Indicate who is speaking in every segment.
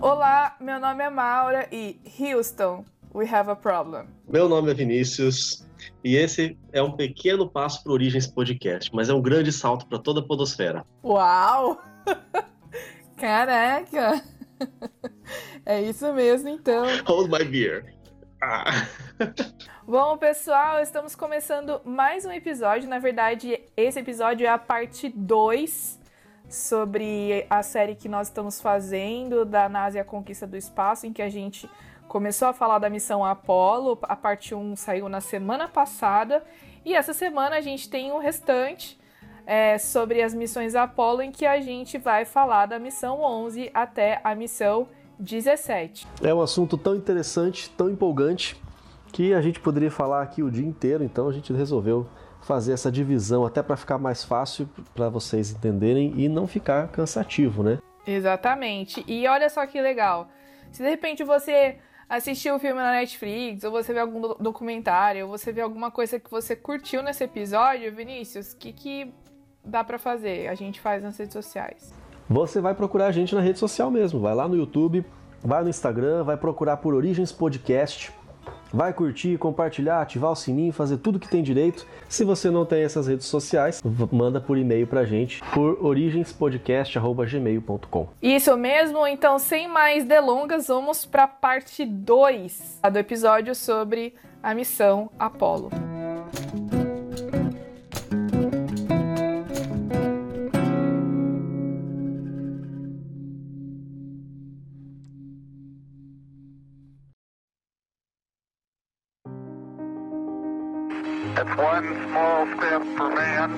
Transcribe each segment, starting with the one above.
Speaker 1: Olá, meu nome é Maura e Houston, we have a problem.
Speaker 2: Meu nome é Vinícius e esse é um pequeno passo para o Origens Podcast, mas é um grande salto para toda a podosfera.
Speaker 1: Uau! Caraca! É isso mesmo, então.
Speaker 2: Hold my beer. Ah.
Speaker 1: Bom, pessoal, estamos começando mais um episódio. Na verdade, esse episódio é a parte 2 sobre a série que nós estamos fazendo da NASA e a Conquista do Espaço, em que a gente começou a falar da missão Apollo. A parte 1 saiu na semana passada. E essa semana a gente tem o restante é, sobre as missões Apollo, em que a gente vai falar da missão 11 até a missão 17.
Speaker 3: É um assunto tão interessante, tão empolgante, que a gente poderia falar aqui o dia inteiro, então a gente resolveu fazer essa divisão até para ficar mais fácil para vocês entenderem e não ficar cansativo, né?
Speaker 1: Exatamente. E olha só que legal. Se de repente você assistiu o filme na Netflix, ou você vê algum do- documentário, ou você vê alguma coisa que você curtiu nesse episódio, Vinícius, o que, que dá pra fazer? A gente faz nas redes sociais.
Speaker 3: Você vai procurar a gente na rede social mesmo, vai lá no YouTube, vai no Instagram, vai procurar por Origens Podcast, vai curtir, compartilhar, ativar o sininho, fazer tudo que tem direito. Se você não tem essas redes sociais, manda por e-mail pra gente por origenspodcast@gmail.com.
Speaker 1: Isso mesmo, então sem mais delongas, vamos pra parte 2 do episódio sobre a missão Apollo.
Speaker 4: One small step for man,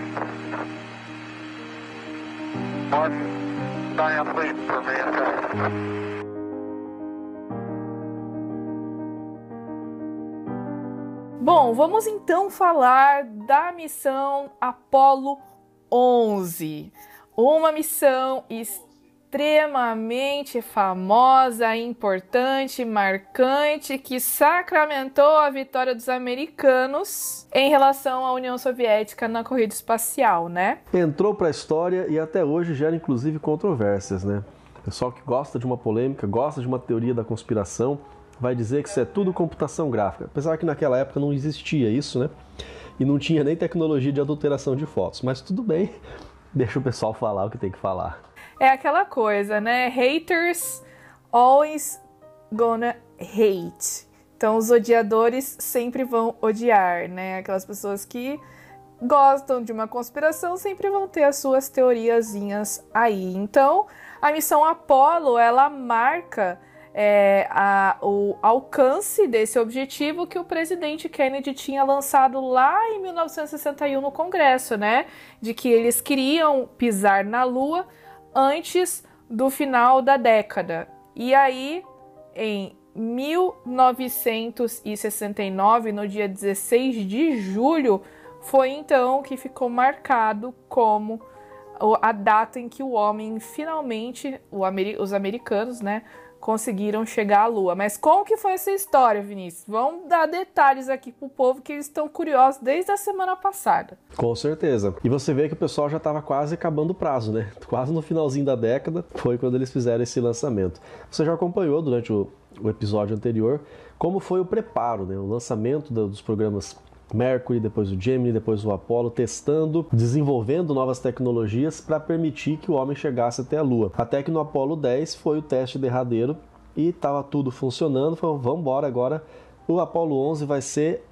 Speaker 4: one giant leap for mankind.
Speaker 1: Bom, vamos então falar da missão Apollo 11. Uma missão extremamente famosa, importante, marcante, que sacramentou a vitória dos americanos em relação à União Soviética na corrida espacial, né?
Speaker 3: Entrou pra história e até hoje gera inclusive controvérsias, né? Pessoal que gosta de uma polêmica, gosta de uma teoria da conspiração, vai dizer que isso é tudo computação gráfica. Apesar que naquela época não existia isso, né? E não tinha nem tecnologia de adulteração de fotos. Mas tudo bem, deixa o pessoal falar o que tem que falar.
Speaker 1: É aquela coisa, né? Haters always gonna hate. Então os odiadores sempre vão odiar, né? Aquelas pessoas que gostam de uma conspiração sempre vão ter as suas teoriazinhas aí. Então, a missão Apollo, ela marca é, a- o alcance desse objetivo que o presidente Kennedy tinha lançado lá em 1961 no Congresso, né? De que eles queriam pisar na Lua antes do final da década. E aí, em 1969, no dia 16 de julho, foi então que ficou marcado como a data em que o homem finalmente, os americanos, né, conseguiram chegar à Lua. Mas como que foi essa história, Vinícius? Vamos dar detalhes aqui pro povo que eles estão curiosos desde a semana passada.
Speaker 3: Com certeza. E você vê que o pessoal já estava quase acabando o prazo, né? Quase no finalzinho da década foi quando eles fizeram esse lançamento. Você já acompanhou durante o, o episódio anterior como foi o preparo, né? O lançamento do- dos programas Mercury, depois o Gemini, depois o Apollo, testando, desenvolvendo novas tecnologias para permitir que o homem chegasse até a Lua. Até que no Apollo 10 foi o teste derradeiro e estava tudo funcionando. Falou, vamos embora agora. O Apollo 11 vai ser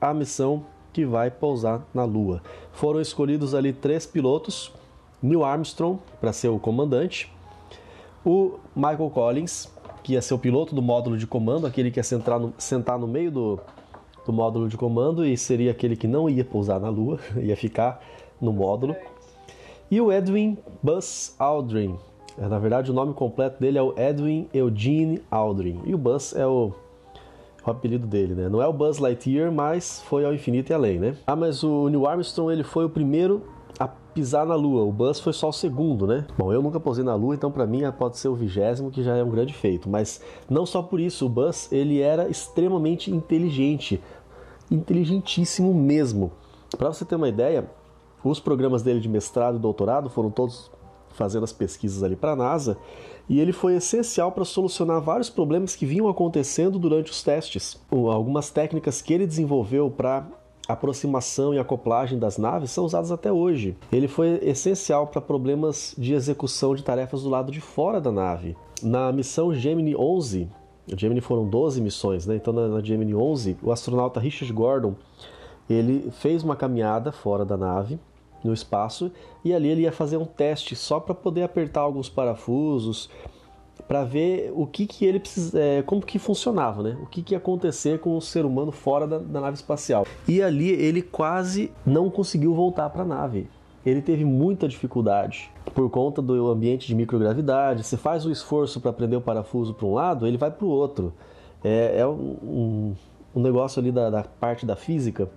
Speaker 3: a missão que vai pousar na Lua. Foram escolhidos ali três pilotos: Neil Armstrong para ser o comandante, o Michael Collins, que ia ser o piloto do módulo de comando, aquele que ia sentar no, sentar no meio do, do módulo de comando e seria aquele que não ia pousar na Lua, ia ficar no módulo. E o Edwin Buzz Aldrin. É, na verdade, o nome completo dele é o Edwin Eugene Aldrin. E o Buzz é o o apelido dele, né? Não é o Buzz Lightyear, mas foi ao infinito e além, né? Ah, mas o Neil Armstrong ele foi o primeiro a pisar na Lua. O Buzz foi só o segundo, né? Bom, eu nunca posei na Lua, então para mim pode ser o vigésimo, que já é um grande feito. Mas não só por isso, o Buzz ele era extremamente inteligente, inteligentíssimo mesmo. Para você ter uma ideia, os programas dele de mestrado e doutorado foram todos fazendo as pesquisas ali para a NASA e ele foi essencial para solucionar vários problemas que vinham acontecendo durante os testes. Algumas técnicas que ele desenvolveu para aproximação e acoplagem das naves são usadas até hoje. Ele foi essencial para problemas de execução de tarefas do lado de fora da nave. Na missão Gemini 11, Gemini foram 12 missões, né? Então na, na Gemini 11, o astronauta Richard Gordon, ele fez uma caminhada fora da nave no espaço e ali ele ia fazer um teste só para poder apertar alguns parafusos para ver o que, que ele precisa, é, como que funcionava, né? O que, que ia acontecer com o ser humano fora da, da nave espacial. E ali ele quase não conseguiu voltar para a nave. Ele teve muita dificuldade por conta do ambiente de microgravidade. Você faz o esforço para prender o parafuso para um lado, ele vai para o outro. É, é um, um, um, negócio ali da, da parte da física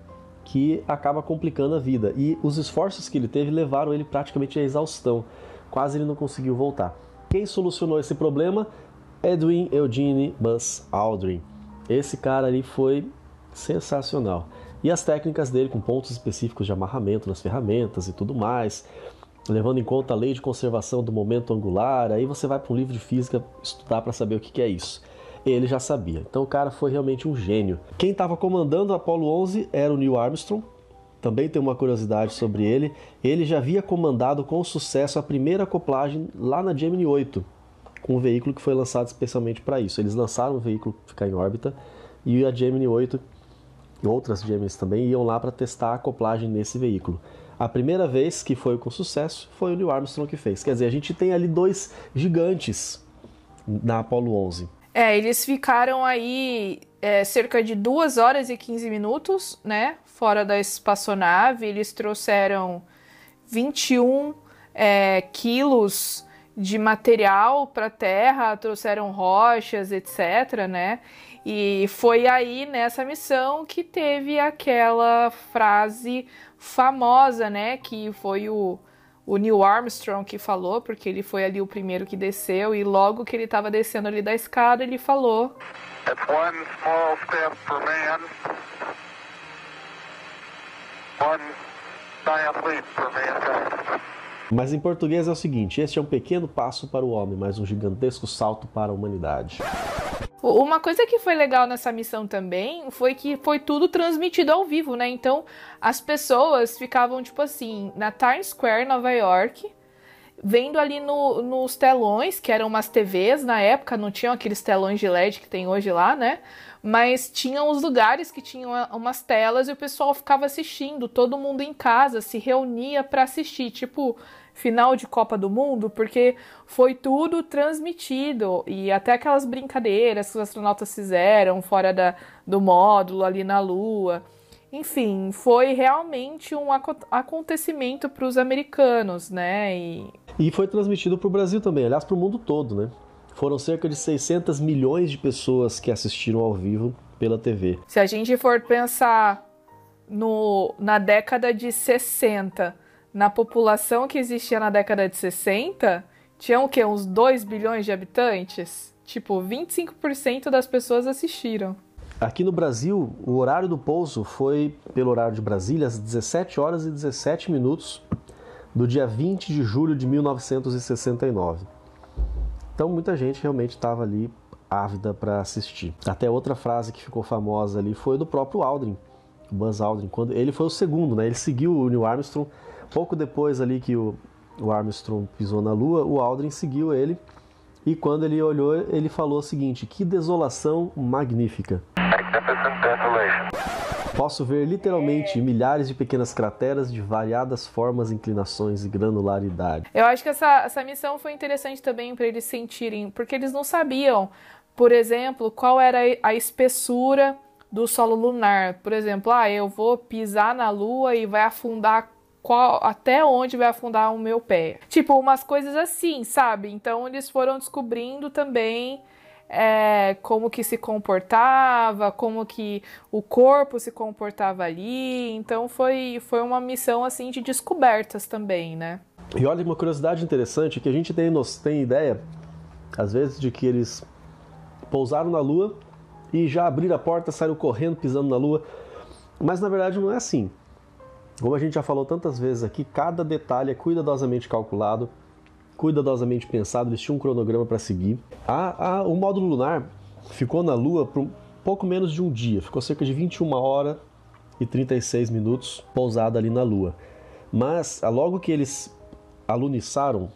Speaker 3: que acaba complicando a vida. E os esforços que ele teve levaram ele praticamente à exaustão. Quase ele não conseguiu voltar. Quem solucionou esse problema? Edwin Eugene Buzz Aldrin. Esse cara ali foi sensacional. E as técnicas dele com pontos específicos de amarramento nas ferramentas e tudo mais, levando em conta a lei de conservação do momento angular, aí você vai para um livro de física estudar para saber o que é isso. Ele já sabia. Então o cara foi realmente um gênio. Quem estava comandando o Apollo 11 era o Neil Armstrong, também tem uma curiosidade sobre ele. Ele já havia comandado com sucesso a primeira acoplagem lá na Gemini 8, com um veículo que foi lançado especialmente para isso. Eles lançaram o veículo ficar em órbita e a Gemini 8 e outras Geminis também iam lá para testar a acoplagem nesse veículo. A primeira vez que foi com sucesso foi o Neil Armstrong que fez. Quer dizer, a gente tem ali dois gigantes na Apollo 11.
Speaker 1: É, eles ficaram aí é, cerca de 2 horas e 15 minutos, né? Fora da espaçonave. Eles trouxeram 21 é, quilos de material para a Terra, trouxeram rochas, etc, né? E foi aí nessa missão que teve aquela frase famosa, né? Que foi o, o Neil Armstrong que falou, porque ele foi ali o primeiro que desceu, e logo que ele estava descendo ali da escada, ele falou. It's one small step for man,
Speaker 3: one giant leap for mankind. Mas em português é o seguinte: este é um pequeno passo para o homem, mas um gigantesco salto para a humanidade.
Speaker 1: Uma coisa que foi legal nessa missão também foi que foi tudo transmitido ao vivo, né? Então as pessoas ficavam, tipo assim, na Times Square, Nova York, vendo ali no, nos telões, que eram umas TVs na época, não tinham aqueles telões de LED que tem hoje lá, né? Mas tinham os lugares que tinham umas telas e o pessoal ficava assistindo, todo mundo em casa se reunia para assistir, tipo final de Copa do Mundo, porque foi tudo transmitido e até aquelas brincadeiras que os astronautas fizeram fora da, do módulo ali na Lua. Enfim, foi realmente um acontecimento para os americanos, né?
Speaker 3: E... e foi transmitido para o Brasil também, aliás, para o mundo todo, né? Foram cerca de 600 milhões de pessoas que assistiram ao vivo pela TV.
Speaker 1: Se a gente for pensar no, na década de 60, na população que existia na década de 60, tinham o quê? Uns 2 bilhões de habitantes? Tipo, 25% das pessoas assistiram.
Speaker 3: Aqui no Brasil, o horário do pouso foi, pelo horário de Brasília, às 17 horas e 17 minutos do dia 20 de julho de 1969. Então muita gente realmente estava ali ávida para assistir. Até outra frase que ficou famosa ali foi do próprio Aldrin, Buzz Aldrin, quando ele foi o segundo, né? Ele seguiu o Neil Armstrong pouco depois ali que o, o Armstrong pisou na Lua, o Aldrin seguiu ele e quando ele olhou, ele falou o seguinte: Que desolação magnífica. Posso ver literalmente milhares de pequenas crateras de variadas formas, inclinações e granularidade.
Speaker 1: Eu acho que essa, essa missão foi interessante também para eles sentirem, porque eles não sabiam, por exemplo, qual era a espessura do solo lunar. Por exemplo, ah, eu vou pisar na Lua e vai afundar qual, até onde vai afundar o meu pé. Tipo, umas coisas assim, sabe? Então eles foram descobrindo também é, como que se comportava, como que o corpo se comportava ali. Então foi, foi uma missão assim de descobertas também, né?
Speaker 3: E olha uma curiosidade interessante que a gente tem, tem ideia, às vezes, de que eles pousaram na Lua e já abriram a porta, saíram correndo, pisando na Lua. Mas na verdade não é assim. Como a gente já falou tantas vezes aqui, cada detalhe é cuidadosamente calculado, cuidadosamente pensado, eles tinham um cronograma para seguir. A, a, o módulo lunar ficou na Lua por um pouco menos de um dia, ficou cerca de 21 horas e 36 minutos pousado ali na Lua. Mas logo que eles aluniçaram,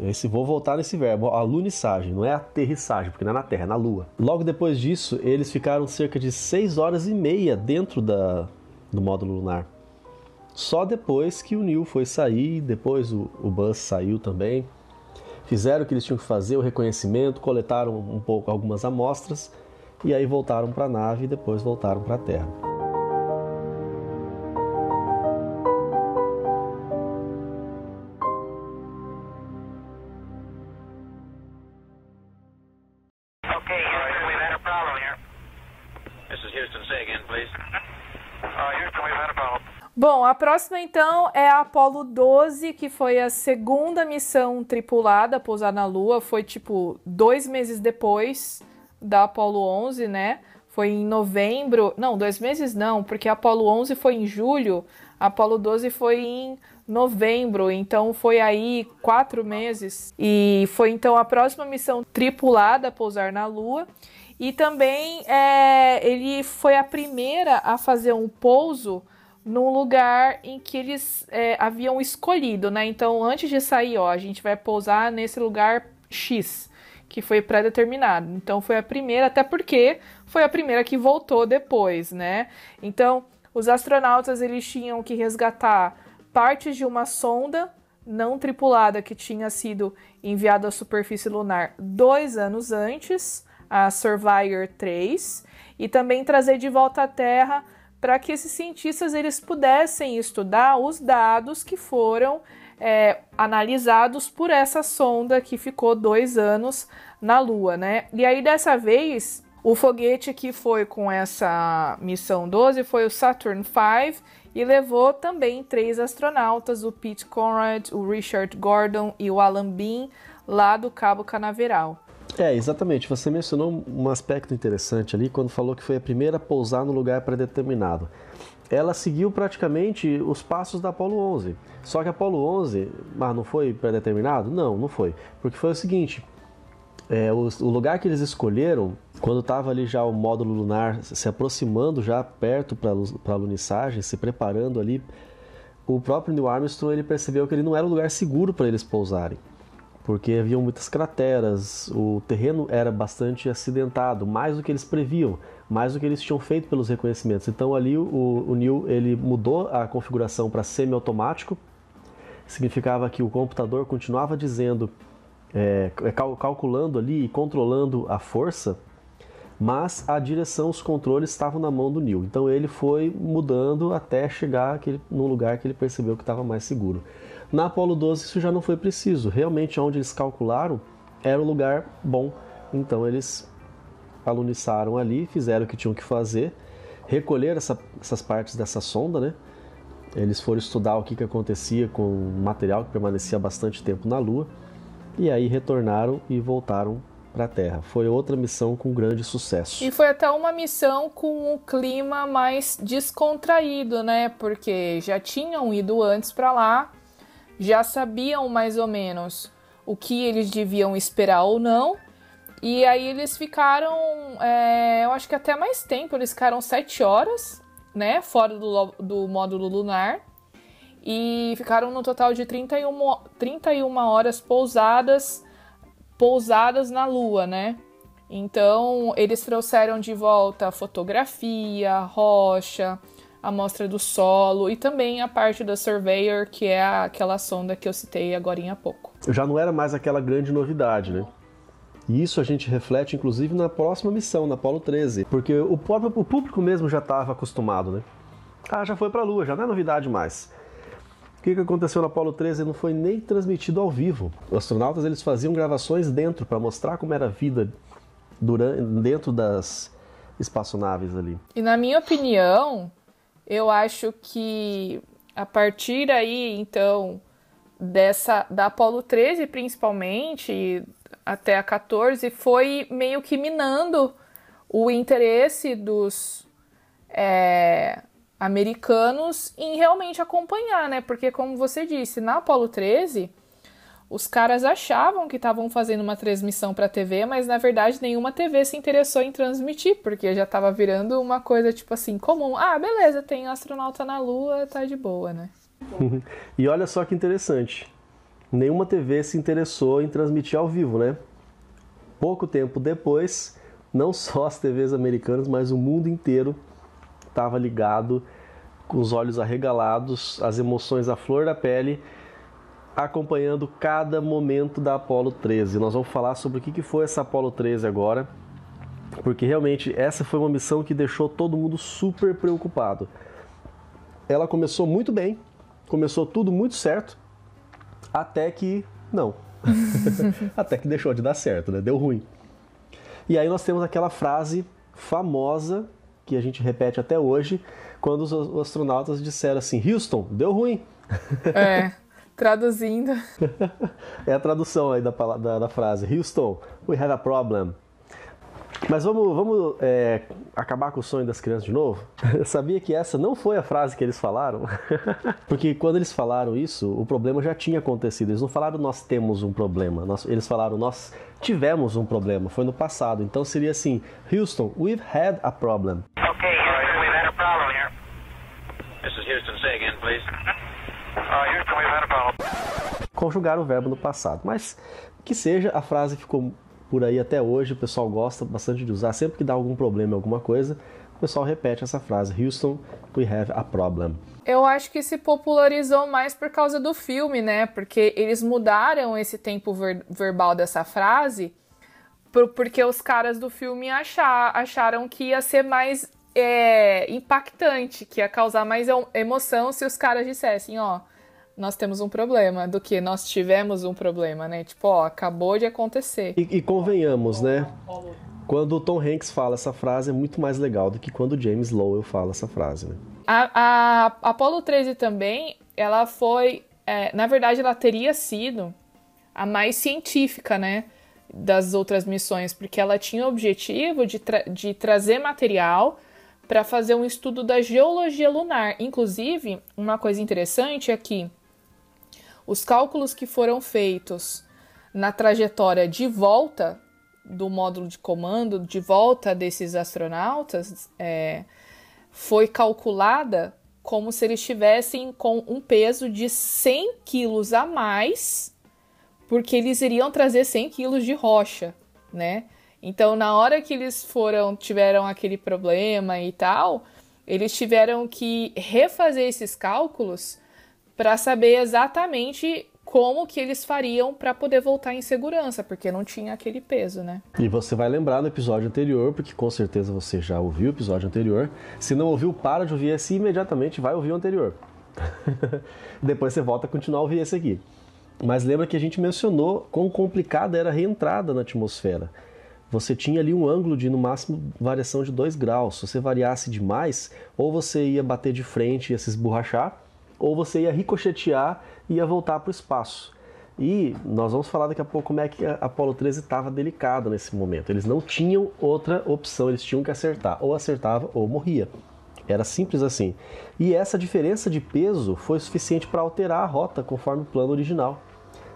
Speaker 3: esse, vou voltar nesse verbo, alunissagem, não é aterrissagem, porque não é na Terra, é na Lua. Logo depois disso, eles ficaram cerca de 6 horas e meia dentro da, do módulo lunar. Só depois que o Neil foi sair, depois o, o Buzz saiu também fizeram o que eles tinham que fazer, o reconhecimento, coletaram um pouco algumas amostras e aí voltaram para a nave e depois voltaram para a Terra.
Speaker 1: Próxima então é a Apollo 12, que foi a segunda missão tripulada a pousar na Lua. Foi tipo dois meses depois da Apollo 11, né? Foi em novembro. Não, dois meses não, porque a Apollo 11 foi em julho, a Apollo 12 foi em novembro, então foi aí quatro meses. E foi então a próxima missão tripulada a pousar na Lua. E também é, ele foi a primeira a fazer um pouso num lugar em que eles é, haviam escolhido, né? Então, antes de sair, ó, a gente vai pousar nesse lugar X, que foi pré-determinado. Então, foi a primeira, até porque foi a primeira que voltou depois, né? Então, os astronautas eles tinham que resgatar partes de uma sonda não tripulada que tinha sido enviada à superfície lunar dois anos antes, a Surveyor 3, e também trazer de volta à Terra para que esses cientistas eles pudessem estudar os dados que foram é, analisados por essa sonda que ficou dois anos na Lua, né? E aí dessa vez o foguete que foi com essa missão 12 foi o Saturn V e levou também três astronautas, o Pete Conrad, o Richard Gordon e o Alan Bean, lá do Cabo Canaveral.
Speaker 3: É, exatamente. Você mencionou um aspecto interessante ali quando falou que foi a primeira a pousar no lugar predeterminado. Ela seguiu praticamente os passos da Apollo 11. Só que a Apollo 11, mas não foi predeterminado? Não, não foi. Porque foi o seguinte: é, o, o, lugar que eles escolheram, quando estava ali já o módulo lunar se aproximando já perto para a lunissagem, se preparando ali, o próprio Neil Armstrong ele percebeu que ele não era um lugar seguro para eles pousarem porque haviam muitas crateras, o terreno era bastante acidentado, mais do que eles previam, mais do que eles tinham feito pelos reconhecimentos. Então ali o, o Neil ele mudou a configuração para semi-automático, significava que o computador continuava dizendo, é, cal calculando ali e controlando a força, mas a direção, os controles estavam na mão do Neil. Então ele foi mudando até chegar aquele, num lugar que ele percebeu que estava mais seguro. Na Apollo 12 isso já não foi preciso. Realmente onde eles calcularam era o lugar bom. Então eles aluniçaram ali, fizeram o que tinham que fazer, recolheram essa, essas partes dessa sonda, né? Eles foram estudar o que, que acontecia com o material que permanecia bastante tempo na Lua e aí retornaram e voltaram para a Terra. Foi outra missão com grande sucesso.
Speaker 1: E foi até uma missão com um clima mais descontraído, né? Porque já tinham ido antes para lá já sabiam mais ou menos o que eles deviam esperar ou não. E aí eles ficaram, é, eu acho que até mais tempo, eles ficaram sete horas, né, fora do, do módulo lunar. E ficaram no total de 31, 31 horas pousadas, pousadas na Lua, né? Então, eles trouxeram de volta fotografia, rocha, amostra do solo e também a parte da Surveyor, que é aquela sonda que eu citei agora há pouco.
Speaker 3: Já não era mais aquela grande novidade, né? E isso a gente reflete inclusive na próxima missão, na Apollo 13, porque o próprio o público mesmo já estava acostumado, né? Ah, já foi para a Lua, já não é novidade mais. O que, que aconteceu na Apollo 13 não foi nem transmitido ao vivo. Os astronautas eles faziam gravações dentro para mostrar como era a vida durante, dentro das espaçonaves ali.
Speaker 1: E na minha opinião, eu acho que a partir aí, então, dessa da Apollo 13 principalmente até a 14 foi meio que minando o interesse dos é, americanos em realmente acompanhar, né? Porque como você disse, na Apollo 13 os caras achavam que estavam fazendo uma transmissão para TV, mas na verdade nenhuma TV se interessou em transmitir, porque já estava virando uma coisa tipo assim comum. Ah, beleza, tem astronauta na Lua, tá de boa, né?
Speaker 3: e olha só que interessante. Nenhuma TV se interessou em transmitir ao vivo, né? Pouco tempo depois, não só as TVs americanas, mas o mundo inteiro estava ligado, com os olhos arregalados, as emoções à flor da pele acompanhando cada momento da Apollo 13. Nós vamos falar sobre o que foi essa Apollo 13 agora, porque realmente essa foi uma missão que deixou todo mundo super preocupado. Ela começou muito bem, começou tudo muito certo, até que não. até que deixou de dar certo, né? Deu ruim. E aí nós temos aquela frase famosa que a gente repete até hoje, quando os astronautas disseram assim: Houston, deu ruim.
Speaker 1: É. Traduzindo.
Speaker 3: é a tradução aí da, da, da, frase. Houston, we have a problem. Mas vamos, vamos é, acabar com o sonho das crianças de novo? Eu sabia que essa não foi a frase que eles falaram. Porque quando eles falaram isso, o problema já tinha acontecido. Eles não falaram nós temos um problema. Nós, eles falaram nós tivemos um problema. Foi no passado. Então seria assim: Houston, we've had a problem.
Speaker 4: Okay, Houston, we've had a problem here. This is Houston. Say again, please.
Speaker 3: Conjugar o verbo no passado. Mas que seja, a frase ficou por aí até hoje, o pessoal gosta bastante de usar. Sempre que dá algum problema em alguma coisa, o pessoal repete essa frase: Houston, we have a problem.
Speaker 1: Eu acho que se popularizou mais por causa do filme, né? Porque eles mudaram esse tempo ver verbal dessa frase porque os caras do filme achar, acharam que ia ser mais é, impactante, que ia causar mais emoção se os caras dissessem, ó, nós temos um problema, do que nós tivemos um problema, né? Tipo, ó, acabou de acontecer.
Speaker 3: E, e convenhamos, né? Quando o Tom Hanks fala essa frase é muito mais legal do que quando o James Lowell fala essa frase, né?
Speaker 1: A, a Apollo 13 também, ela foi, é, na verdade, ela teria sido a mais científica, né? Das outras missões, porque ela tinha o objetivo de, tra de trazer material para fazer um estudo da geologia lunar. Inclusive, uma coisa interessante é que os cálculos que foram feitos na trajetória de volta do módulo de comando, de volta desses astronautas, é, foi calculada como se eles estivessem com um peso de 100 quilos a mais, porque eles iriam trazer 100 quilos de rocha, né? Então, na hora que eles foram, tiveram aquele problema e tal, eles tiveram que refazer esses cálculos para saber exatamente como que eles fariam para poder voltar em segurança, porque não tinha aquele peso, né?
Speaker 3: E você vai lembrar no episódio anterior, porque com certeza você já ouviu o episódio anterior. Se não ouviu, para de ouvir esse imediatamente vai ouvir o anterior. Depois você volta a continuar a ouvir esse aqui. Mas lembra que a gente mencionou quão complicada era a reentrada na atmosfera você tinha ali um ângulo de no máximo variação de 2 graus. Se você variasse demais, ou você ia bater de frente e ia se esborrachar, ou você ia ricochetear e ia voltar para o espaço. E nós vamos falar daqui a pouco como é que a Apollo 13 estava delicada nesse momento. Eles não tinham outra opção, eles tinham que acertar. Ou acertava ou morria. Era simples assim. E essa diferença de peso foi suficiente para alterar a rota conforme o plano original.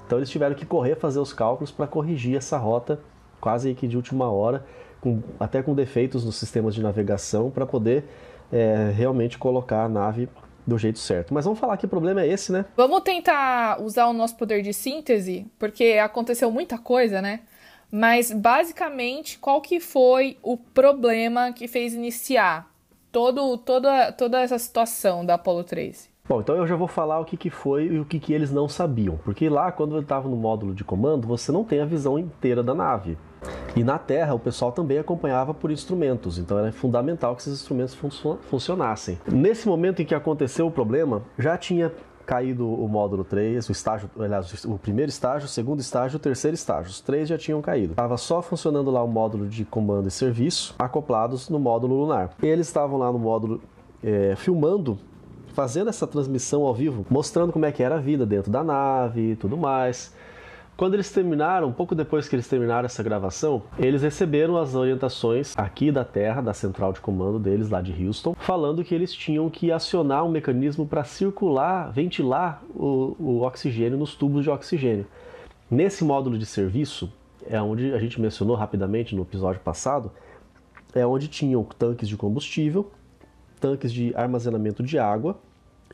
Speaker 3: Então eles tiveram que correr, fazer os cálculos para corrigir essa rota quase que de última hora, com, até com defeitos nos sistemas de navegação, para poder é, realmente colocar a nave do jeito certo. Mas vamos falar que o problema é esse, né?
Speaker 1: Vamos tentar usar o nosso poder de síntese, porque aconteceu muita coisa, né? Mas basicamente, qual que foi o problema que fez iniciar todo, toda, toda essa situação da Apollo 13?
Speaker 3: Bom, então eu já vou falar o que, que foi e o que, que eles não sabiam. Porque lá, quando eu estava no módulo de comando, você não tem a visão inteira da nave. E na Terra, o pessoal também acompanhava por instrumentos, então era fundamental que esses instrumentos funcionassem. Nesse momento em que aconteceu o problema, já tinha caído o módulo 3, o estágio, aliás, o primeiro estágio, o segundo estágio, o terceiro estágio. Os três já tinham caído. Estava só funcionando lá o módulo de comando e serviço, acoplados no módulo lunar. Eles estavam lá no módulo é, filmando, fazendo essa transmissão ao vivo, mostrando como é que era a vida dentro da nave e tudo mais. Quando eles terminaram, pouco depois que eles terminaram essa gravação, eles receberam as orientações aqui da Terra, da central de comando deles lá de Houston, falando que eles tinham que acionar um mecanismo para circular, ventilar o, o oxigênio nos tubos de oxigênio. Nesse módulo de serviço, é onde a gente mencionou rapidamente no episódio passado, é onde tinham tanques de combustível, tanques de armazenamento de água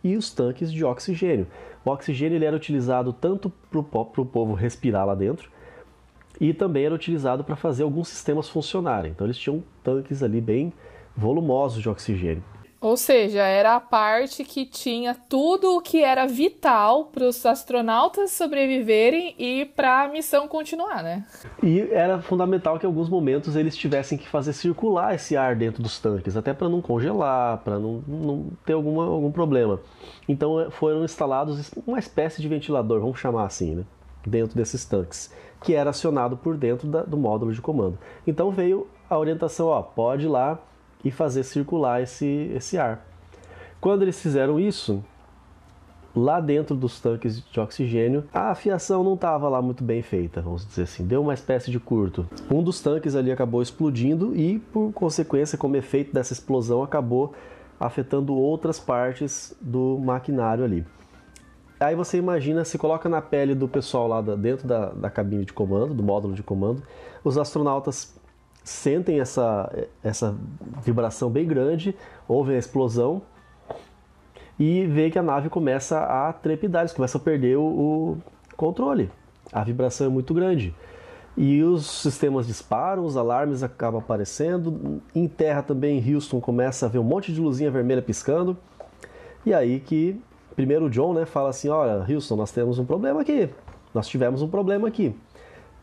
Speaker 3: e os tanques de oxigênio. O oxigênio ele era utilizado tanto para o povo respirar lá dentro e também era utilizado para fazer alguns sistemas funcionarem. Então eles tinham tanques ali bem volumosos de oxigênio.
Speaker 1: Ou seja, era a parte que tinha tudo o que era vital para os astronautas sobreviverem e para a missão continuar, né?
Speaker 3: E era fundamental que em alguns momentos eles tivessem que fazer circular esse ar dentro dos tanques, até para não congelar, para não, não, ter alguma, algum problema. Então eh, foram instalados uma espécie de ventilador, vamos chamar assim, né? dentro desses tanques, que era acionado por dentro da, do módulo de comando. Então veio a orientação, ó, pode ir lá e fazer circular esse, esse ar. Quando eles fizeram isso, lá dentro dos tanques de oxigênio, a fiação não estava lá muito bem feita, vamos dizer assim, deu uma espécie de curto. Um dos tanques ali acabou explodindo e, por consequência, como efeito dessa explosão, acabou afetando outras partes do maquinário ali. Aí você imagina, se coloca na pele do pessoal lá dentro da, da cabine de comando, do módulo de comando, os astronautas sentem essa, essa vibração bem grande, ouvem a explosão e vê que a nave começa a trepidar, eles começam a perder o, o controle. A vibração é muito grande. E os sistemas disparam, os alarmes acabam aparecendo. Em terra também, Houston começa a ver um monte de luzinha vermelha piscando. E aí que primeiro o John né, fala assim: Olha, Houston, nós temos um problema aqui. Nós tivemos um problema aqui.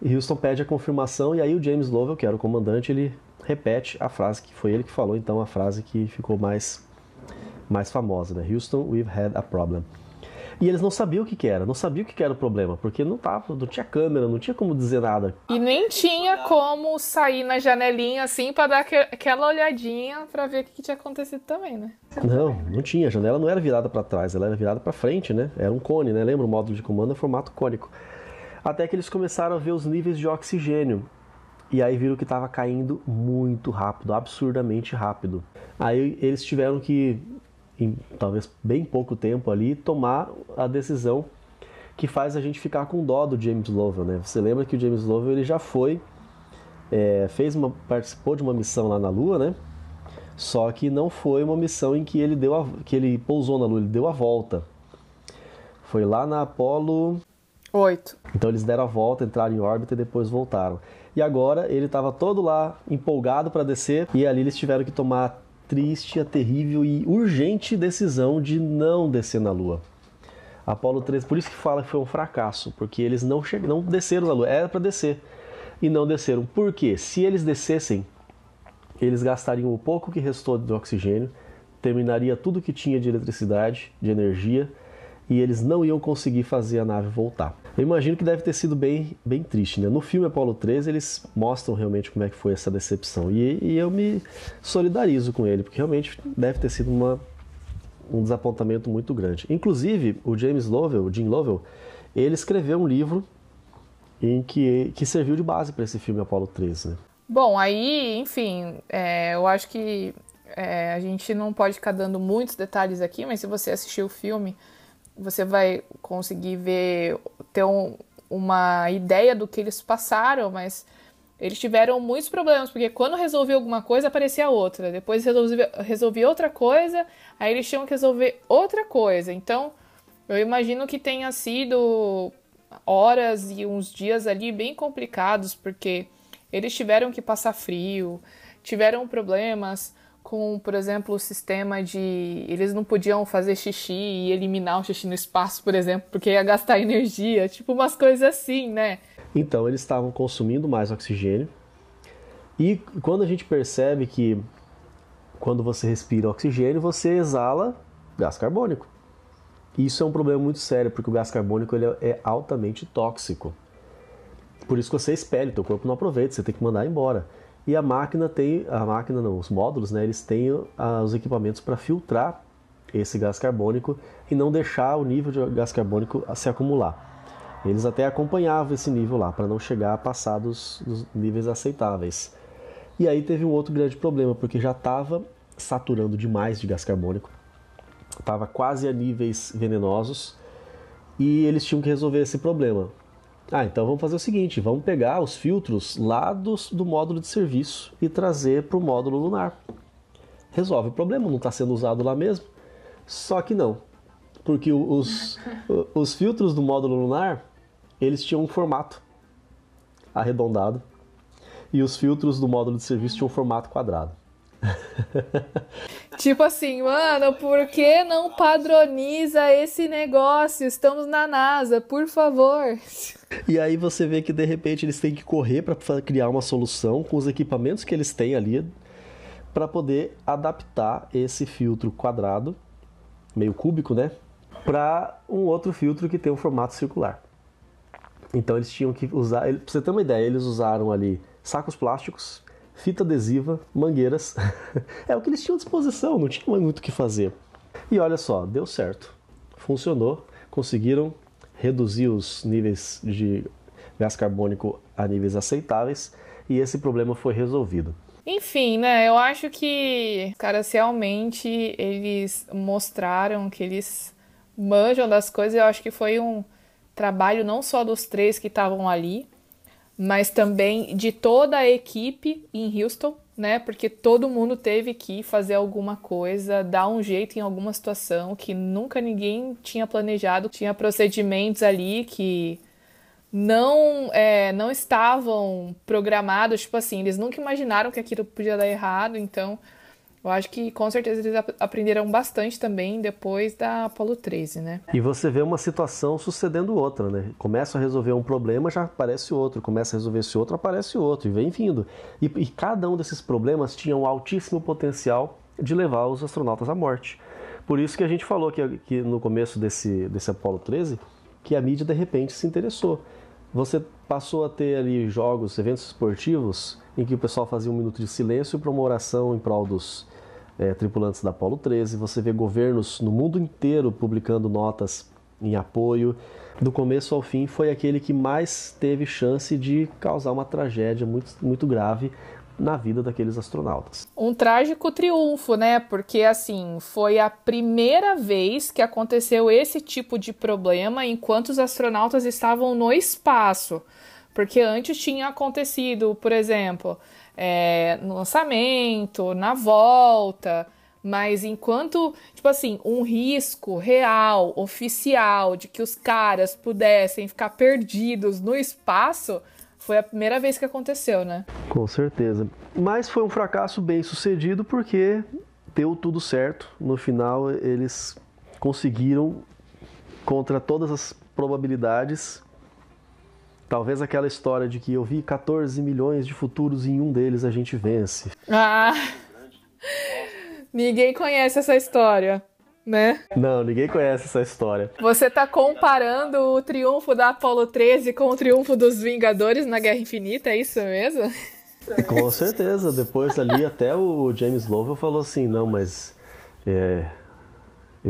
Speaker 3: Houston pede a confirmação e aí o James Lovell, que era o comandante, ele repete a frase que foi ele que falou, então a frase que ficou mais mais famosa, né? Houston, we've had a problem. E eles não sabiam o que, que era, não sabiam o que, que era o problema, porque não tava, não tinha câmera, não tinha como dizer nada.
Speaker 1: E nem tinha como sair na janelinha assim para dar aquela olhadinha para ver o que, que tinha acontecido também, né?
Speaker 3: Não, não tinha. A janela não era virada para trás, ela era virada para frente, né? Era um cone, né? Lembra o módulo de comando é formato cônico até que eles começaram a ver os níveis de oxigênio. E aí viram que estava caindo muito rápido, absurdamente rápido. Aí eles tiveram que, em talvez bem pouco tempo ali, tomar a decisão que faz a gente ficar com dó do James Lovell, né? Você lembra que o James Lovell ele já foi, é, fez uma, participou de uma missão lá na Lua, né? Só que não foi uma missão em que ele deu a, que ele pousou na Lua, ele deu a volta. Foi lá na Apollo
Speaker 1: Oito.
Speaker 3: Então eles deram a volta, entraram em órbita e depois voltaram. E agora ele estava todo lá empolgado para descer e ali eles tiveram que tomar a triste, a terrível e urgente decisão de não descer na Lua. Apolo 13, por isso que fala que foi um fracasso, porque eles não, não desceram na Lua, era para descer e não desceram. Por quê? Se eles descessem, eles gastariam o pouco que restou de oxigênio, terminaria tudo que tinha de eletricidade, de energia e eles não iam conseguir fazer a nave voltar. Eu imagino que deve ter sido bem, bem triste, né? No filme Apollo 13 eles mostram realmente como é que foi essa decepção e, e eu me solidarizo com ele, porque realmente deve ter sido uma, um desapontamento muito grande. Inclusive, o James Lovell, o Jim Lovell, ele escreveu um livro em que, que serviu de base para esse filme Apollo 13. Né?
Speaker 1: Bom, aí, enfim, é, eu acho que é, a gente não pode ficar dando muitos detalhes aqui, mas se você assistiu o filme, você vai conseguir ver, ter um, uma ideia do que eles passaram, mas eles tiveram muitos problemas, porque quando resolvia alguma coisa aparecia outra, depois resolvia, resolvia outra coisa, aí eles tinham que resolver outra coisa. Então, eu imagino que tenha sido horas e uns dias ali bem complicados, porque eles tiveram que passar frio, tiveram problemas com, por exemplo, o sistema de. Eles não podiam fazer xixi e eliminar o xixi no espaço, por exemplo, porque ia gastar energia, tipo umas coisas assim, né?
Speaker 3: Então, eles estavam consumindo mais oxigênio. E quando a gente percebe que quando você respira oxigênio, você exala gás carbônico. E isso é um problema muito sério, porque o gás carbônico ele é altamente tóxico. Por isso que você espelha, o teu corpo não aproveita, você tem que mandar embora. E a máquina tem, a máquina não, os módulos, né, eles têm uh, os equipamentos para filtrar esse gás carbônico e não deixar o nível de gás carbônico se acumular. Eles até acompanhavam esse nível lá, para não chegar a passar dos, dos níveis aceitáveis. E aí teve um outro grande problema, porque já estava saturando demais de gás carbônico, estava quase a níveis venenosos, e eles tinham que resolver esse problema. Ah, então vamos fazer o seguinte: vamos pegar os filtros lá do, do módulo de serviço e trazer para o módulo lunar. Resolve o problema, não está sendo usado lá mesmo. Só que não, porque os, os filtros do módulo lunar eles tinham um formato arredondado e os filtros do módulo de serviço tinham um formato quadrado.
Speaker 1: tipo assim, mano, por que não padroniza esse negócio? Estamos na NASA, por favor.
Speaker 3: E aí você vê que de repente eles têm que correr para criar uma solução com os equipamentos que eles têm ali para poder adaptar esse filtro quadrado, meio cúbico, né, para um outro filtro que tem um formato circular. Então eles tinham que usar, para você ter uma ideia, eles usaram ali sacos plásticos, fita adesiva, mangueiras. é o que eles tinham à disposição, não tinha muito o que fazer. E olha só, deu certo. Funcionou, conseguiram reduzir os níveis de gás carbônico a níveis aceitáveis e esse problema foi resolvido.
Speaker 1: Enfim, né? Eu acho que, cara, realmente eles mostraram que eles manjam das coisas. Eu acho que foi um trabalho não só dos três que estavam ali, mas também de toda a equipe em Houston, né? Porque todo mundo teve que fazer alguma coisa, dar um jeito em alguma situação que nunca ninguém tinha planejado. Tinha procedimentos ali que não é, não estavam programados, tipo assim, eles nunca imaginaram que aquilo podia dar errado, então eu acho que com certeza eles aprenderam bastante também depois da Apollo 13, né?
Speaker 3: E você vê uma situação sucedendo outra, né? Começa a resolver um problema, já aparece outro, começa a resolver esse outro, aparece outro, e vem vindo. E, e cada um desses problemas tinha um altíssimo potencial de levar os astronautas à morte. Por isso que a gente falou que, que no começo desse, desse Apollo 13 que a mídia de repente se interessou. Você passou a ter ali jogos, eventos esportivos em que o pessoal fazia um minuto de silêncio para uma oração em prol dos é, tripulantes da Apollo 13. Você vê governos no mundo inteiro publicando notas em apoio. Do começo ao fim, foi aquele que mais teve chance de causar uma tragédia muito, muito grave na vida daqueles astronautas.
Speaker 1: Um trágico triunfo, né? Porque assim, foi a primeira vez que aconteceu esse tipo de problema enquanto os astronautas estavam no espaço. Porque antes tinha acontecido, por exemplo, é, no lançamento, na volta, mas enquanto, tipo assim, um risco real, oficial, de que os caras pudessem ficar perdidos no espaço, foi a primeira vez que aconteceu, né?
Speaker 3: Com certeza. Mas foi um fracasso bem sucedido porque deu tudo certo. No final, eles conseguiram, contra todas as probabilidades, Talvez aquela história de que eu vi 14 milhões de futuros e em um deles a gente vence.
Speaker 1: Ah! Ninguém conhece essa história, né?
Speaker 3: Não, ninguém conhece essa história.
Speaker 1: Você tá comparando o triunfo da Apollo 13 com o triunfo dos Vingadores na Guerra Infinita, é isso mesmo?
Speaker 3: Com certeza. Depois ali até o James Lovell falou assim, não, mas é,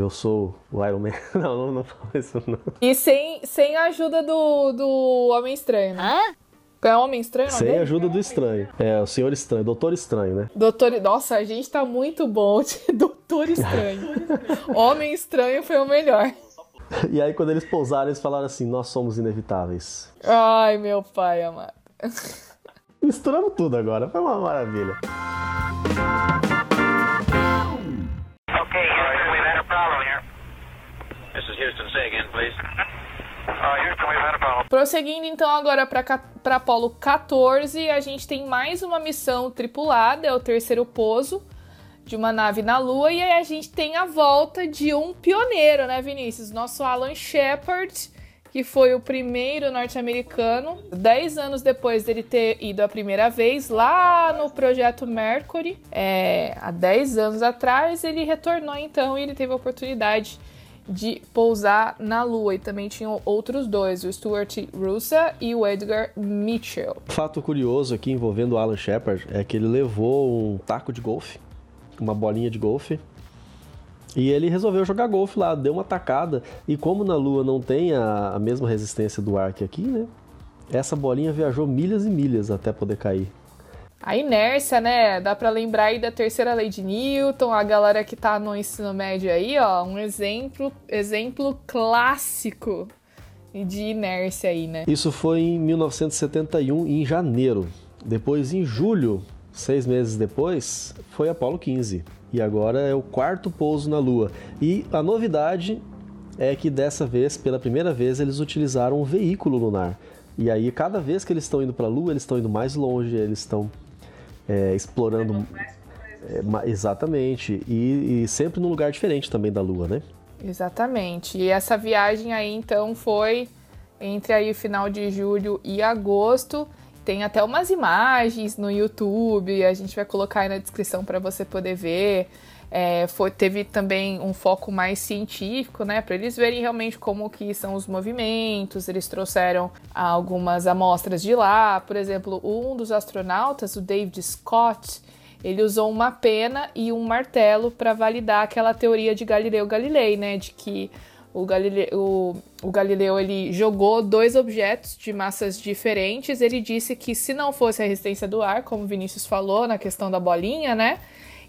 Speaker 3: eu sou o Iron Man. Não, não, não falo isso não.
Speaker 1: E sem, sem a ajuda do, do Homem Estranho, né? Hã? É Homem Estranho?
Speaker 3: Sem a ajuda do Estranho. É, o Senhor Estranho, Doutor Estranho, né?
Speaker 1: Doutor... Nossa, a gente tá muito bom de Doutor Estranho. Homem Estranho foi o melhor.
Speaker 3: E aí, quando eles pousaram, eles falaram assim: Nós somos inevitáveis.
Speaker 1: Ai, meu pai amado.
Speaker 3: Misturamos tudo agora, foi uma maravilha.
Speaker 1: Prosseguindo então agora para Apolo 14, a gente tem mais uma missão tripulada, é o terceiro pouso de uma nave na Lua, e aí a gente tem a volta de um pioneiro, né, Vinícius? Nosso Alan Shepard, que foi o primeiro norte-americano, dez anos depois dele ter ido a primeira vez lá no projeto Mercury, é, há dez anos atrás, ele retornou então e ele teve a oportunidade de pousar na Lua. E também tinham outros dois, o Stuart Russa e o Edgar Mitchell.
Speaker 3: Fato curioso aqui envolvendo o Alan Shepard é que ele levou um taco de golfe, uma bolinha de golfe, e ele resolveu jogar golfe lá, deu uma tacada. E como na Lua não tem a, a mesma resistência do ar que aqui, né? Essa bolinha viajou milhas e milhas até poder cair.
Speaker 1: A inércia, né? Dá para lembrar aí da terceira lei de Newton, a galera que tá no ensino médio aí, ó, um exemplo, exemplo clássico de inércia aí, né?
Speaker 3: Isso foi em 1971, em janeiro. Depois, em julho, seis meses depois, foi Apolo 15. E agora é o quarto pouso na Lua. E a novidade é que dessa vez, pela primeira vez, eles utilizaram um veículo lunar. E aí, cada vez que eles estão indo para a Lua, eles estão indo mais longe, eles estão é, explorando. É, exatamente. E, e sempre num lugar diferente também da Lua, né?
Speaker 1: Exatamente. E essa viagem aí, então, foi entre aí o final de julho e agosto. Tem até umas imagens no YouTube, a gente vai colocar aí na descrição para você poder ver. É, foi, teve também um foco mais científico, né, para eles verem realmente como que são os movimentos. Eles trouxeram algumas amostras de lá, por exemplo, um dos astronautas, o David Scott, ele usou uma pena e um martelo para validar aquela teoria de Galileu Galilei, né, de que o Galileu, o, o Galileu ele jogou dois objetos de massas diferentes. Ele disse que se não fosse a resistência do ar, como Vinícius falou na questão da bolinha, né?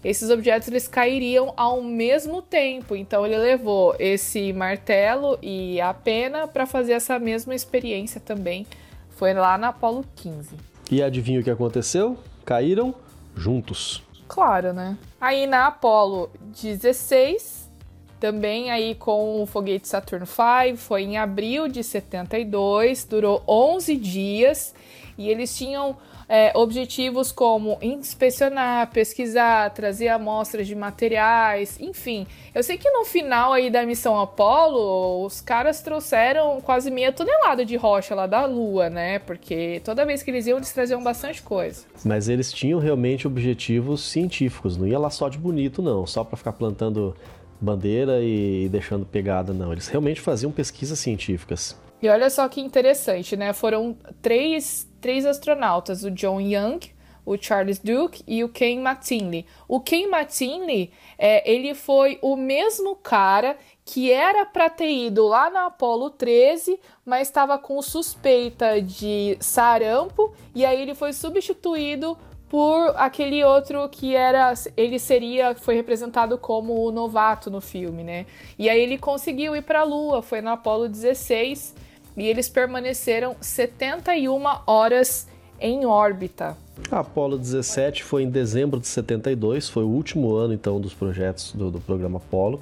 Speaker 1: Esses objetos eles cairiam ao mesmo tempo. Então ele levou esse martelo e a pena para fazer essa mesma experiência também. Foi lá na Apollo 15.
Speaker 3: E adivinha o que aconteceu? Caíram juntos.
Speaker 1: Claro, né? Aí na Apollo 16, também aí com o foguete Saturn V, foi em abril de 72, durou 11 dias e eles tinham é, objetivos como inspecionar, pesquisar, trazer amostras de materiais, enfim. Eu sei que no final aí da missão Apollo, os caras trouxeram quase meia tonelada de rocha lá da Lua, né? Porque toda vez que eles iam, eles traziam bastante coisa.
Speaker 3: Mas eles tinham realmente objetivos científicos, não ia lá só de bonito, não, só para ficar plantando bandeira e deixando pegada, não. Eles realmente faziam pesquisas científicas.
Speaker 1: E olha só que interessante, né? Foram três três astronautas, o John Young, o Charles Duke e o Ken Mattingly. O Ken Mattingly, é, ele foi o mesmo cara que era para ter ido lá na Apollo 13, mas estava com suspeita de sarampo e aí ele foi substituído por aquele outro que era ele seria foi representado como o novato no filme, né? E aí ele conseguiu ir para a Lua, foi na Apollo 16 e eles permaneceram 71 horas em órbita.
Speaker 3: A Apollo 17 foi em dezembro de 72, foi o último ano então dos projetos do, do programa Apollo.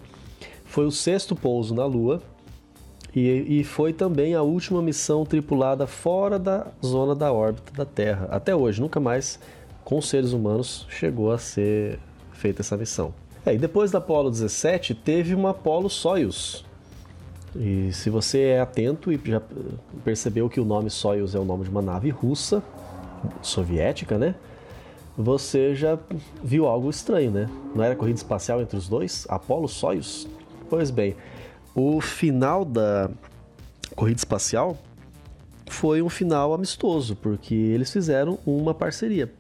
Speaker 3: Foi o sexto pouso na Lua e, e, foi também a última missão tripulada fora da zona da órbita da Terra. Até hoje, nunca mais com seres humanos chegou a ser feita essa missão. É, e depois da Apollo 17 teve uma Apollo Soyuz, e se você é atento e já percebeu que o nome Soyuz é o nome de uma nave russa, soviética, né? Você já viu algo estranho, né? Não era corrida espacial entre os dois? Apolo Soyuz? Pois bem, o final da corrida espacial foi um final amistoso, porque eles fizeram uma parceria.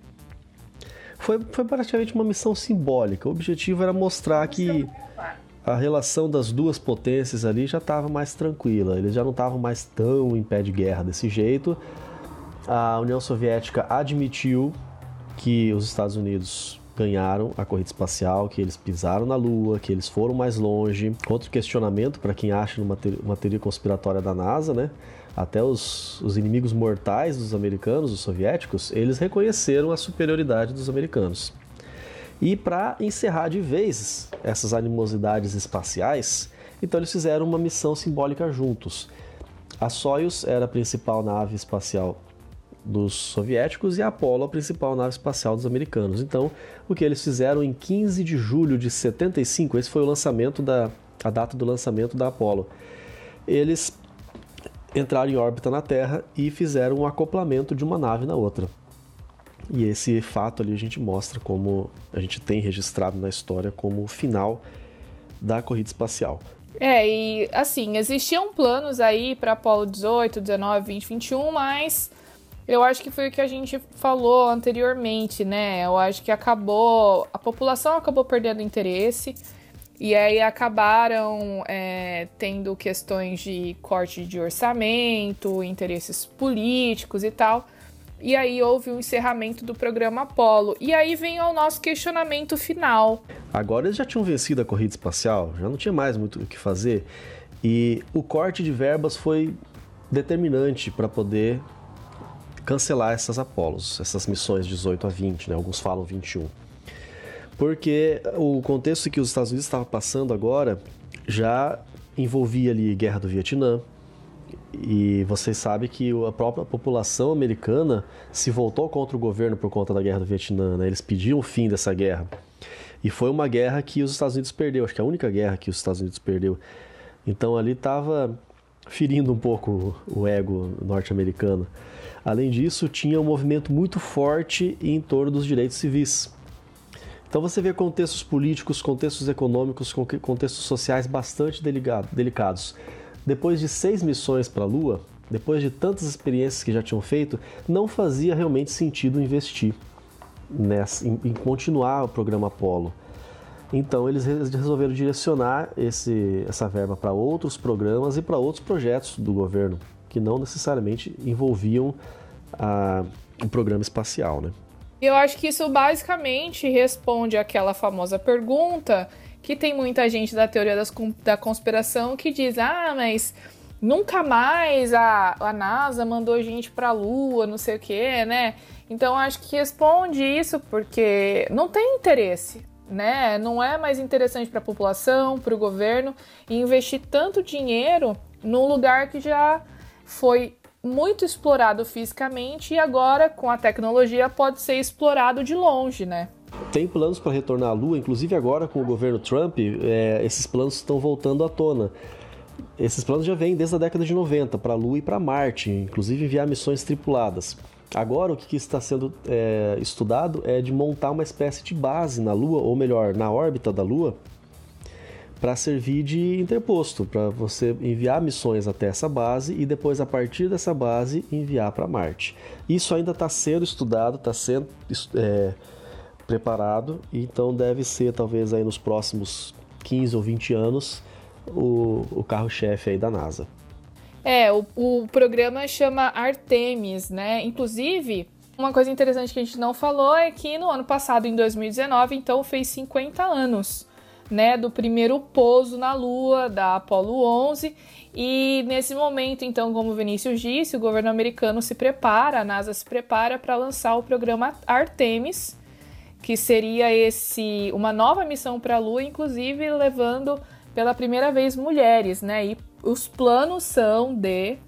Speaker 3: Foi, foi praticamente uma missão simbólica. O objetivo era mostrar que a relação das duas potências ali já estava mais tranquila, eles já não estavam mais tão em pé de guerra desse jeito. A União Soviética admitiu que os Estados Unidos ganharam a corrida espacial, que eles pisaram na Lua, que eles foram mais longe. Outro questionamento para quem acha numa uma teoria conspiratória da NASA, né? Até os, os inimigos mortais dos americanos, os soviéticos, eles reconheceram a superioridade dos americanos. E para encerrar de vez essas animosidades espaciais, então eles fizeram uma missão simbólica juntos. A Soyuz era a principal nave espacial dos soviéticos e a Apollo a principal nave espacial dos americanos. Então, o que eles fizeram em 15 de julho de 75, esse foi o lançamento da a data do lançamento da Apollo. Eles entraram em órbita na Terra e fizeram um acoplamento de uma nave na outra. E esse fato ali a gente mostra como a gente tem registrado na história como o final da corrida espacial.
Speaker 1: É, e assim, existiam planos aí para Apolo 18, 19, 20, 21, mas eu acho que foi o que a gente falou anteriormente, né? Eu acho que acabou, a população acabou perdendo interesse e aí acabaram é, tendo questões de corte de orçamento, interesses políticos e tal. E aí houve o encerramento do programa Apollo. E aí vem o nosso questionamento final.
Speaker 3: Agora eles já tinham vencido a corrida espacial, já não tinha mais muito o que fazer. E o corte de verbas foi determinante para poder cancelar essas Apolos, essas missões 18 a 20, né? alguns falam 21 porque o contexto que os Estados Unidos estavam passando agora já envolvia ali guerra do Vietnã, e vocês sabem que a própria população americana se voltou contra o governo por conta da guerra do Vietnã, né? eles pediam o fim dessa guerra. E foi uma guerra que os Estados Unidos perdeu, acho que é a única guerra que os Estados Unidos perdeu. Então ali estava ferindo um pouco o ego norte-americano. Além disso, tinha um movimento muito forte em torno dos direitos civis. Então você vê contextos políticos, contextos econômicos, contextos sociais bastante delicados. Depois de seis missões para a Lua, depois de tantas experiências que já tinham feito, não fazia realmente sentido investir nessa, em, em continuar o programa Apollo. Então eles resolveram direcionar esse, essa verba para outros programas e para outros projetos do governo que não necessariamente envolviam a, o programa espacial, né?
Speaker 1: Eu acho que isso basicamente responde àquela famosa pergunta que tem muita gente da teoria das, da conspiração que diz: ah, mas nunca mais a, a NASA mandou gente para a Lua, não sei o que, né? Então acho que responde isso porque não tem interesse, né? Não é mais interessante para a população, para o governo investir tanto dinheiro num lugar que já foi muito explorado fisicamente e agora com a tecnologia pode ser explorado de longe, né?
Speaker 3: Tem planos para retornar à Lua, inclusive agora com o governo Trump, é, esses planos estão voltando à tona. Esses planos já vêm desde a década de 90 para a Lua e para Marte, inclusive enviar missões tripuladas. Agora o que está sendo é, estudado é de montar uma espécie de base na Lua, ou melhor, na órbita da Lua, para servir de interposto, para você enviar missões até essa base e depois, a partir dessa base, enviar para Marte. Isso ainda está sendo estudado, está sendo é, preparado, então deve ser, talvez, aí nos próximos 15 ou 20 anos, o, o carro-chefe aí da NASA.
Speaker 1: É, o, o programa chama Artemis, né? Inclusive, uma coisa interessante que a gente não falou é que no ano passado, em 2019, então fez 50 anos né, do primeiro pouso na Lua da Apollo 11. E nesse momento, então, como o Vinícius disse, o governo americano se prepara, a NASA se prepara para lançar o programa Artemis, que seria esse uma nova missão para a Lua, inclusive levando pela primeira vez mulheres, né? E os planos são de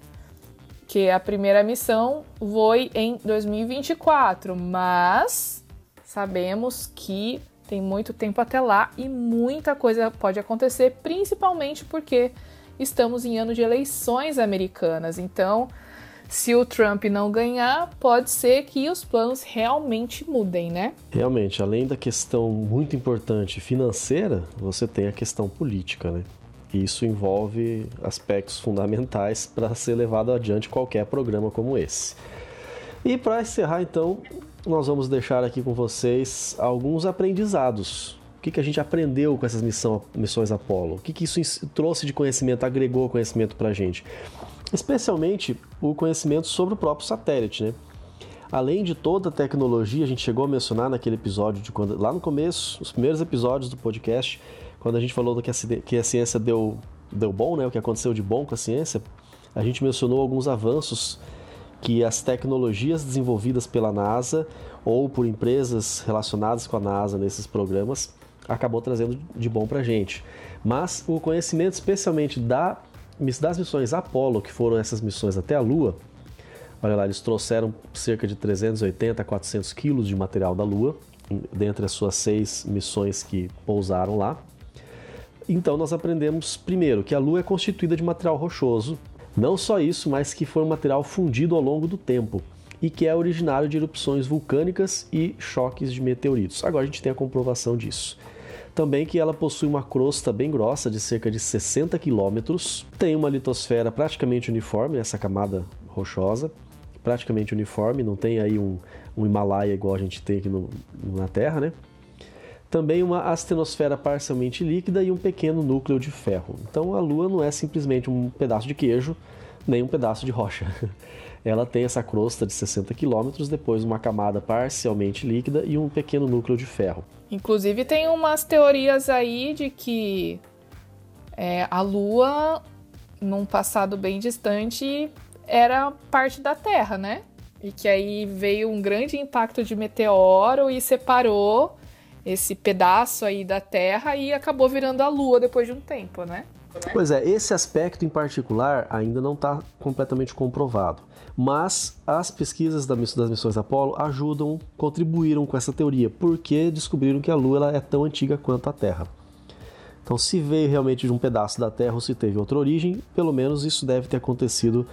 Speaker 1: que a primeira missão voe em 2024, mas sabemos que tem muito tempo até lá e muita coisa pode acontecer, principalmente porque estamos em ano de eleições americanas. Então, se o Trump não ganhar, pode ser que os planos realmente mudem, né?
Speaker 3: Realmente, além da questão muito importante financeira, você tem a questão política, né? E isso envolve aspectos fundamentais para ser levado adiante qualquer programa como esse. E para encerrar, então, nós vamos deixar aqui com vocês alguns aprendizados. O que, que a gente aprendeu com essas missão, missões Apollo? O que, que isso trouxe de conhecimento, agregou conhecimento para a gente? Especialmente o conhecimento sobre o próprio satélite, né? Além de toda a tecnologia, a gente chegou a mencionar naquele episódio de quando, lá no começo, os primeiros episódios do podcast, quando a gente falou que a, que a ciência deu, deu bom, né? O que aconteceu de bom com a ciência, a gente mencionou alguns avanços que as tecnologias desenvolvidas pela NASA ou por empresas relacionadas com a NASA nesses programas acabou trazendo de bom para a gente. Mas o conhecimento, especialmente da, das missões Apollo, que foram essas missões até a Lua, olha lá, eles trouxeram cerca de 380 a 400 quilos de material da Lua, dentre as suas seis missões que pousaram lá. Então nós aprendemos primeiro que a Lua é constituída de material rochoso, não só isso, mas que foi um material fundido ao longo do tempo e que é originário de erupções vulcânicas e choques de meteoritos. Agora a gente tem a comprovação disso. Também que ela possui uma crosta bem grossa de cerca de 60 quilômetros, tem uma litosfera praticamente uniforme, essa camada rochosa, praticamente uniforme, não tem aí um, um Himalaia igual a gente tem aqui no, na Terra, né? Também uma astenosfera parcialmente líquida e um pequeno núcleo de ferro. Então a Lua não é simplesmente um pedaço de queijo, nem um pedaço de rocha. Ela tem essa crosta de 60 quilômetros, depois uma camada parcialmente líquida e um pequeno núcleo de ferro.
Speaker 1: Inclusive tem umas teorias aí de que é, a Lua, num passado bem distante, era parte da Terra, né? E que aí veio um grande impacto de meteoro e separou esse pedaço aí da Terra e acabou virando a Lua depois de um tempo, né?
Speaker 3: Pois é, esse aspecto em particular ainda não está completamente comprovado, mas as pesquisas das missões Apollo ajudam, contribuíram com essa teoria, porque descobriram que a Lua ela é tão antiga quanto a Terra. Então, se veio realmente de um pedaço da Terra ou se teve outra origem, pelo menos isso deve ter acontecido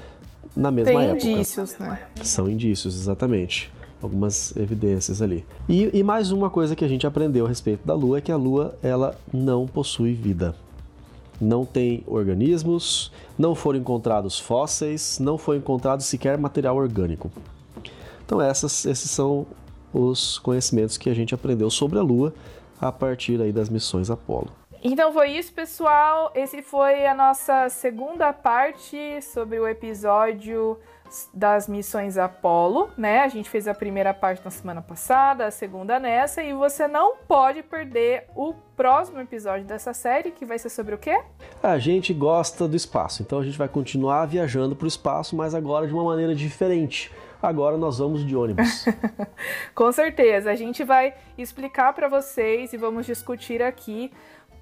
Speaker 3: na mesma
Speaker 1: Tem
Speaker 3: época.
Speaker 1: indícios, né?
Speaker 3: São indícios, exatamente. Algumas evidências ali. E, e, mais uma coisa que a gente aprendeu a respeito da Lua é que a Lua ela não possui vida. Não tem organismos, não foram encontrados fósseis, não foi encontrado sequer material orgânico. Então essas, esses são os conhecimentos que a gente aprendeu sobre a Lua a partir aí das missões Apolo.
Speaker 1: Então foi isso, pessoal. Esse foi a nossa segunda parte sobre o episódio das missões Apolo, né? A gente fez a primeira parte na semana passada, a segunda nessa, e você não pode perder o próximo episódio dessa série, que vai ser sobre o quê?
Speaker 3: A gente gosta do espaço, então a gente vai continuar viajando para o espaço, mas agora de uma maneira diferente. Agora nós vamos de ônibus.
Speaker 1: Com certeza, a gente vai explicar para vocês e vamos discutir aqui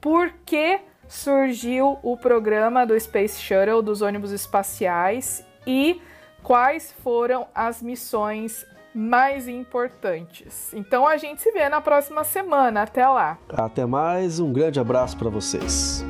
Speaker 1: por que surgiu o programa do Space Shuttle, dos ônibus espaciais e quais foram as missões mais importantes. Então a gente se vê na próxima semana. Até lá.
Speaker 3: Até mais, um grande abraço para vocês.